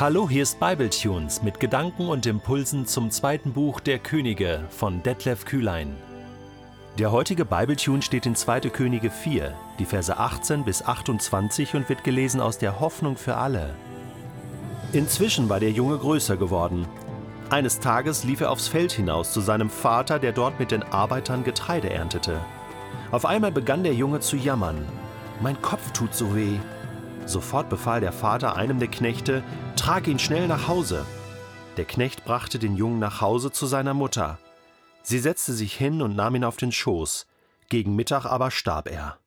Hallo, hier ist Bibletunes mit Gedanken und Impulsen zum zweiten Buch der Könige von Detlef Kühlein. Der heutige Bibletune steht in 2. Könige 4, die Verse 18 bis 28 und wird gelesen aus der Hoffnung für alle. Inzwischen war der Junge größer geworden. Eines Tages lief er aufs Feld hinaus zu seinem Vater, der dort mit den Arbeitern Getreide erntete. Auf einmal begann der Junge zu jammern. Mein Kopf tut so weh. Sofort befahl der Vater einem der Knechte, trag ihn schnell nach Hause. Der Knecht brachte den Jungen nach Hause zu seiner Mutter. Sie setzte sich hin und nahm ihn auf den Schoß. Gegen Mittag aber starb er.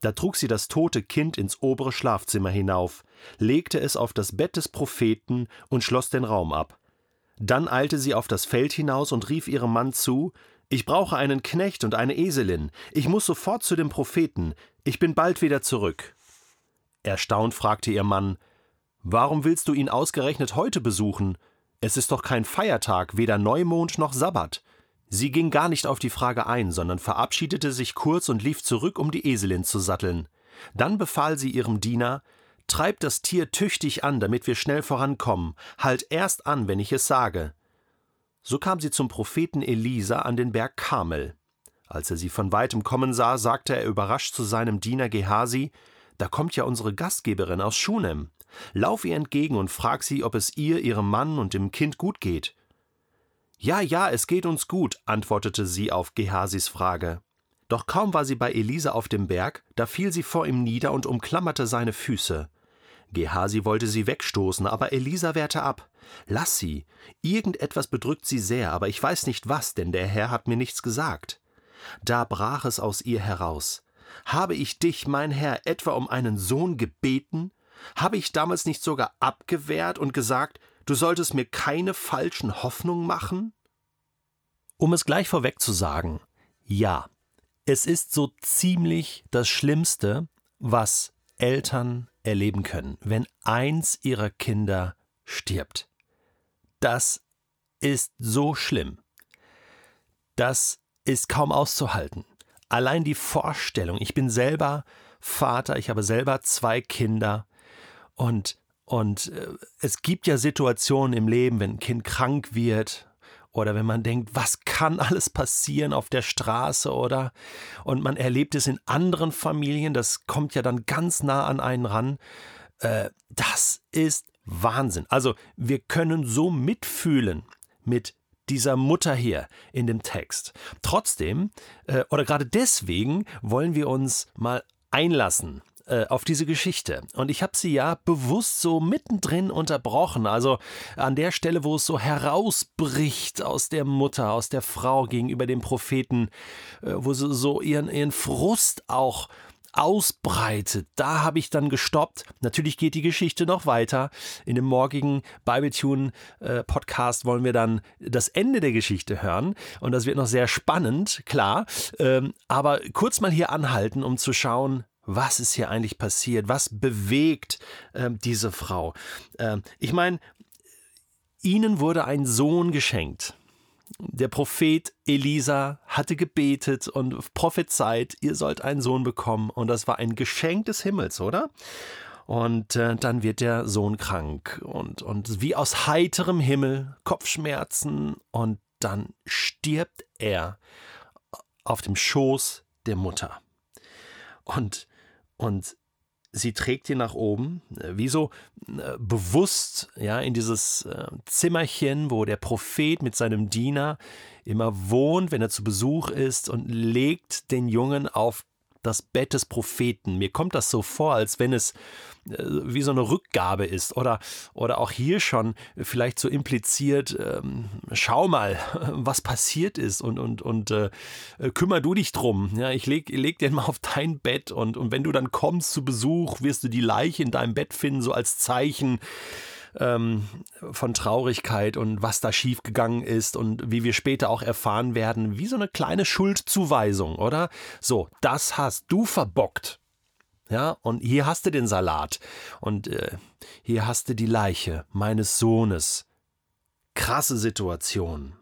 Da trug sie das tote Kind ins obere Schlafzimmer hinauf, legte es auf das Bett des Propheten und schloss den Raum ab. Dann eilte sie auf das Feld hinaus und rief ihrem Mann zu Ich brauche einen Knecht und eine Eselin, ich muss sofort zu dem Propheten, ich bin bald wieder zurück. Erstaunt fragte ihr Mann Warum willst du ihn ausgerechnet heute besuchen? Es ist doch kein Feiertag, weder Neumond noch Sabbat. Sie ging gar nicht auf die Frage ein, sondern verabschiedete sich kurz und lief zurück, um die Eselin zu satteln. Dann befahl sie ihrem Diener Treib das Tier tüchtig an, damit wir schnell vorankommen. Halt erst an, wenn ich es sage. So kam sie zum Propheten Elisa an den Berg Karmel. Als er sie von weitem kommen sah, sagte er überrascht zu seinem Diener Gehasi: Da kommt ja unsere Gastgeberin aus Schunem. Lauf ihr entgegen und frag sie, ob es ihr, ihrem Mann und dem Kind gut geht. Ja, ja, es geht uns gut, antwortete sie auf Gehasis Frage. Doch kaum war sie bei Elisa auf dem Berg, da fiel sie vor ihm nieder und umklammerte seine Füße. Gehasi wollte sie wegstoßen, aber Elisa wehrte ab. Lass sie. Irgendetwas bedrückt sie sehr, aber ich weiß nicht was, denn der Herr hat mir nichts gesagt. Da brach es aus ihr heraus. Habe ich dich, mein Herr, etwa um einen Sohn gebeten? Habe ich damals nicht sogar abgewehrt und gesagt, du solltest mir keine falschen Hoffnungen machen? Um es gleich vorweg zu sagen, ja, es ist so ziemlich das Schlimmste, was Eltern erleben können, wenn eins ihrer Kinder stirbt. Das ist so schlimm. Das ist kaum auszuhalten. Allein die Vorstellung, ich bin selber Vater, ich habe selber zwei Kinder und, und äh, es gibt ja Situationen im Leben, wenn ein Kind krank wird oder wenn man denkt, was kann alles passieren auf der Straße oder und man erlebt es in anderen Familien, das kommt ja dann ganz nah an einen ran. Äh, das ist Wahnsinn. Also wir können so mitfühlen mit dieser Mutter hier in dem Text. Trotzdem, äh, oder gerade deswegen, wollen wir uns mal einlassen äh, auf diese Geschichte. Und ich habe sie ja bewusst so mittendrin unterbrochen. Also an der Stelle, wo es so herausbricht aus der Mutter, aus der Frau gegenüber dem Propheten, äh, wo sie so ihren, ihren Frust auch ausbreitet. Da habe ich dann gestoppt. Natürlich geht die Geschichte noch weiter. In dem morgigen Bibletune äh, wollen wir dann das Ende der Geschichte hören und das wird noch sehr spannend, klar. Ähm, aber kurz mal hier anhalten, um zu schauen, was ist hier eigentlich passiert? Was bewegt ähm, diese Frau? Ähm, ich meine, ihnen wurde ein Sohn geschenkt. Der Prophet Elisa hatte gebetet und prophezeit, ihr sollt einen Sohn bekommen. Und das war ein Geschenk des Himmels, oder? Und äh, dann wird der Sohn krank und, und wie aus heiterem Himmel Kopfschmerzen und dann stirbt er auf dem Schoß der Mutter. Und und sie trägt ihn nach oben, äh, wie so äh, bewusst, ja, in dieses äh, Zimmerchen, wo der Prophet mit seinem Diener immer wohnt, wenn er zu Besuch ist und legt den Jungen auf das Bett des Propheten. Mir kommt das so vor, als wenn es äh, wie so eine Rückgabe ist oder, oder auch hier schon vielleicht so impliziert, ähm, schau mal, was passiert ist und, und, und äh, kümmer du dich drum. Ja, ich leg, leg den mal auf dein Bett und, und wenn du dann kommst zu Besuch, wirst du die Leiche in deinem Bett finden, so als Zeichen ähm, von Traurigkeit und was da schiefgegangen ist und wie wir später auch erfahren werden, wie so eine kleine Schuldzuweisung, oder? So, das hast du verbockt. Ja, und hier hast du den Salat und äh, hier hast du die Leiche meines Sohnes. Krasse Situation.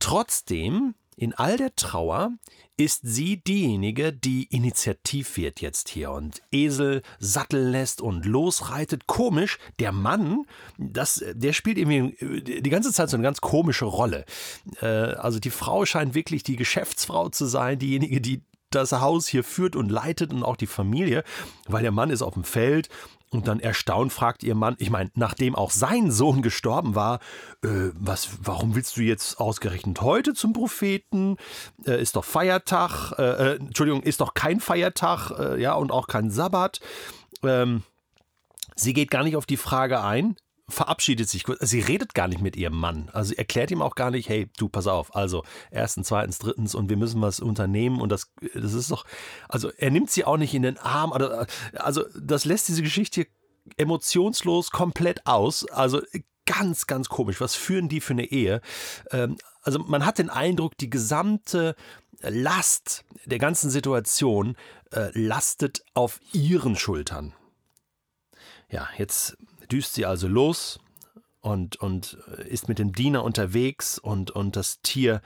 Trotzdem in all der Trauer ist sie diejenige, die initiativ wird jetzt hier und Esel satteln lässt und losreitet. Komisch, der Mann, das, der spielt irgendwie die ganze Zeit so eine ganz komische Rolle. Äh, also die Frau scheint wirklich die Geschäftsfrau zu sein, diejenige, die das Haus hier führt und leitet und auch die Familie, weil der Mann ist auf dem Feld und dann erstaunt fragt ihr Mann, ich meine, nachdem auch sein Sohn gestorben war, äh, was, warum willst du jetzt ausgerechnet heute zum Propheten? Äh, ist doch Feiertag, äh, äh Entschuldigung, ist doch kein Feiertag, äh, ja, und auch kein Sabbat. Ähm, sie geht gar nicht auf die Frage ein, verabschiedet sich kurz. Sie redet gar nicht mit ihrem Mann. Also erklärt ihm auch gar nicht, hey, du, pass auf. Also erstens, zweitens, drittens und wir müssen was unternehmen und das, das ist doch, also er nimmt sie auch nicht in den Arm. Also das lässt diese Geschichte emotionslos komplett aus. Also ganz, ganz komisch. Was führen die für eine Ehe? Ähm, also man hat den Eindruck, die gesamte Last der ganzen Situation äh, lastet auf ihren Schultern. Ja, jetzt düst sie also los und, und ist mit dem Diener unterwegs und, und das Tier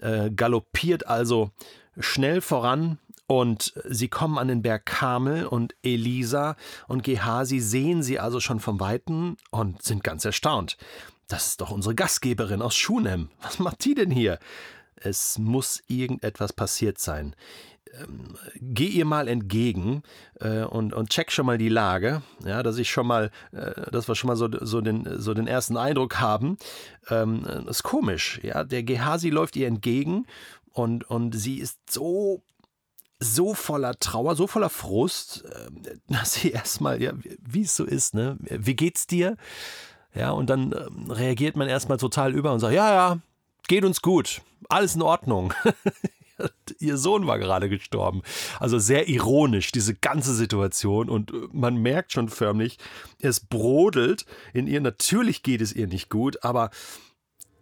äh, galoppiert also schnell voran und sie kommen an den Berg Kamel und Elisa und Gehasi sehen sie also schon vom Weiten und sind ganz erstaunt. Das ist doch unsere Gastgeberin aus Schunem. Was macht die denn hier? Es muss irgendetwas passiert sein geh ihr mal entgegen äh, und, und check schon mal die Lage, ja, dass ich schon mal, äh, dass wir schon mal so, so, den, so den ersten Eindruck haben. Ähm, das ist komisch, ja. Der Gehasi läuft ihr entgegen und, und sie ist so so voller Trauer, so voller Frust, äh, dass sie erstmal, ja, wie es so ist, ne? Wie geht's dir? Ja, und dann äh, reagiert man erstmal total über und sagt, ja, ja, geht uns gut, alles in Ordnung. ihr Sohn war gerade gestorben. Also sehr ironisch, diese ganze Situation. Und äh, man merkt schon förmlich, es brodelt in ihr. Natürlich geht es ihr nicht gut, aber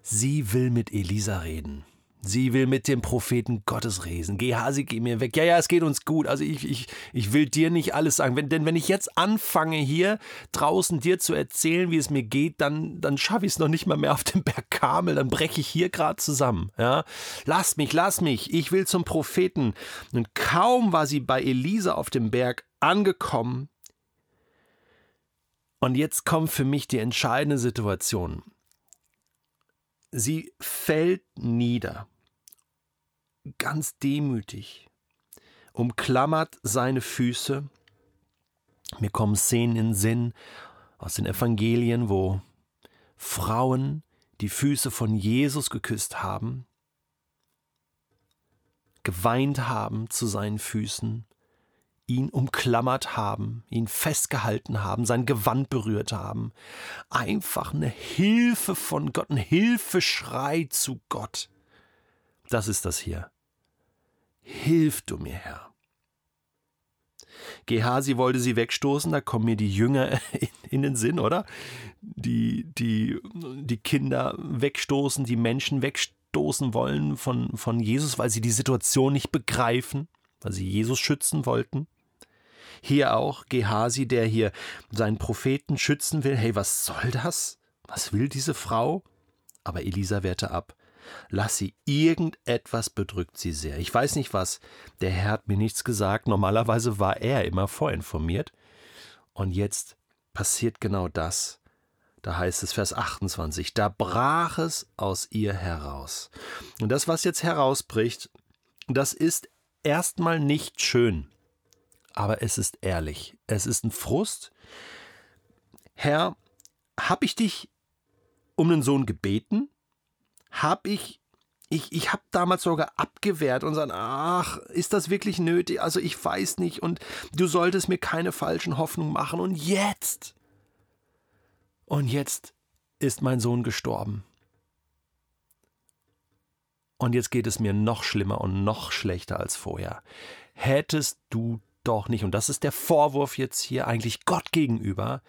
sie will mit Elisa reden. Sie will mit dem Propheten Gottes reden. Geh, Hasi, geh mir weg. Ja, ja, es geht uns gut. Also ich, ich, ich will dir nicht alles sagen. Wenn, denn wenn ich jetzt anfange, hier draußen dir zu erzählen, wie es mir geht, dann, dann schaffe ich es noch nicht mal mehr auf dem Berg Kamel. Dann breche ich hier gerade zusammen. Ja? Lass mich, lass mich. Ich will zum Propheten. Und kaum war sie bei Elisa auf dem Berg angekommen. Und jetzt kommt für mich die entscheidende Situation. Sie fällt nieder ganz demütig, umklammert seine Füße. Mir kommen Szenen in Sinn aus den Evangelien, wo Frauen die Füße von Jesus geküsst haben, geweint haben zu seinen Füßen, ihn umklammert haben, ihn festgehalten haben, sein Gewand berührt haben. Einfach eine Hilfe von Gott, ein Hilfeschrei zu Gott. Das ist das hier. Hilf du mir, Herr. Gehasi wollte sie wegstoßen, da kommen mir die Jünger in, den Sinn, oder? Die, die, die Kinder wegstoßen, die Menschen wegstoßen wollen von, von Jesus, weil sie die Situation nicht begreifen, weil sie Jesus schützen wollten. Hier auch Gehasi, der hier seinen Propheten schützen will. Hey, was soll das? Was will diese Frau? Aber Elisa wehrte ab. Lass sie, irgendetwas bedrückt sie sehr. Ich weiß nicht was. Der Herr hat mir nichts gesagt. Normalerweise war er immer vorinformiert. Und jetzt passiert genau das. Da heißt es Vers 28, da brach es aus ihr heraus. Und das, was jetzt herausbricht, das ist erstmal nicht schön, aber es ist ehrlich. Es ist ein Frust. Herr, hab ich dich um den Sohn gebeten? Habe ich ich, ich habe damals sogar abgewehrt und gesagt, ach, ist das wirklich nötig? Also ich weiß nicht und du solltest mir keine falschen Hoffnungen machen. Und jetzt, und jetzt ist mein Sohn gestorben. Und jetzt geht es mir noch schlimmer und noch schlechter als vorher. Hättest du doch nicht, und das ist der Vorwurf jetzt hier eigentlich Gott gegenüber,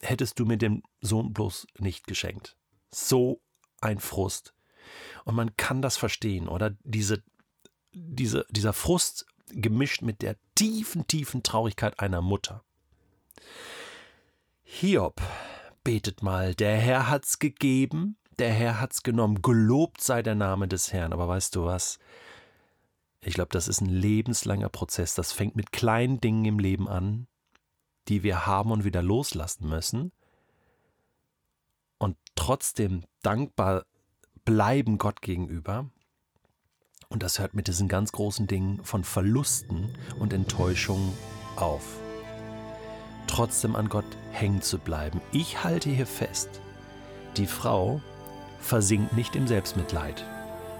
hättest du mir den Sohn bloß nicht geschenkt. So ein Frust. Und man kann das verstehen, oder? Diese, diese, dieser Frust gemischt mit der tiefen, tiefen Traurigkeit einer Mutter. Hiob betet mal, der Herr hat's gegeben, der Herr hat's genommen, gelobt sei der Name des Herrn. Aber weißt du was? Ich glaube, das ist ein lebenslanger Prozess. Das fängt mit kleinen Dingen im Leben an, die wir haben und wieder loslassen müssen. Und trotzdem dankbar bleiben Gott gegenüber. Und das hört mit diesen ganz großen Dingen von Verlusten und Enttäuschungen auf. Trotzdem an Gott hängen zu bleiben. Ich halte hier fest, die Frau versinkt nicht im Selbstmitleid,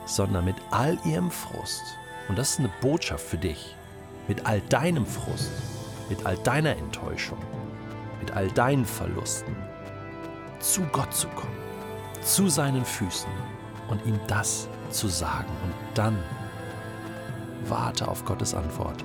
sondern mit all ihrem Frust. Und das ist eine Botschaft für dich. Mit all deinem Frust, mit all deiner Enttäuschung, mit all deinen Verlusten zu Gott zu kommen, zu seinen Füßen und ihm das zu sagen. Und dann warte auf Gottes Antwort.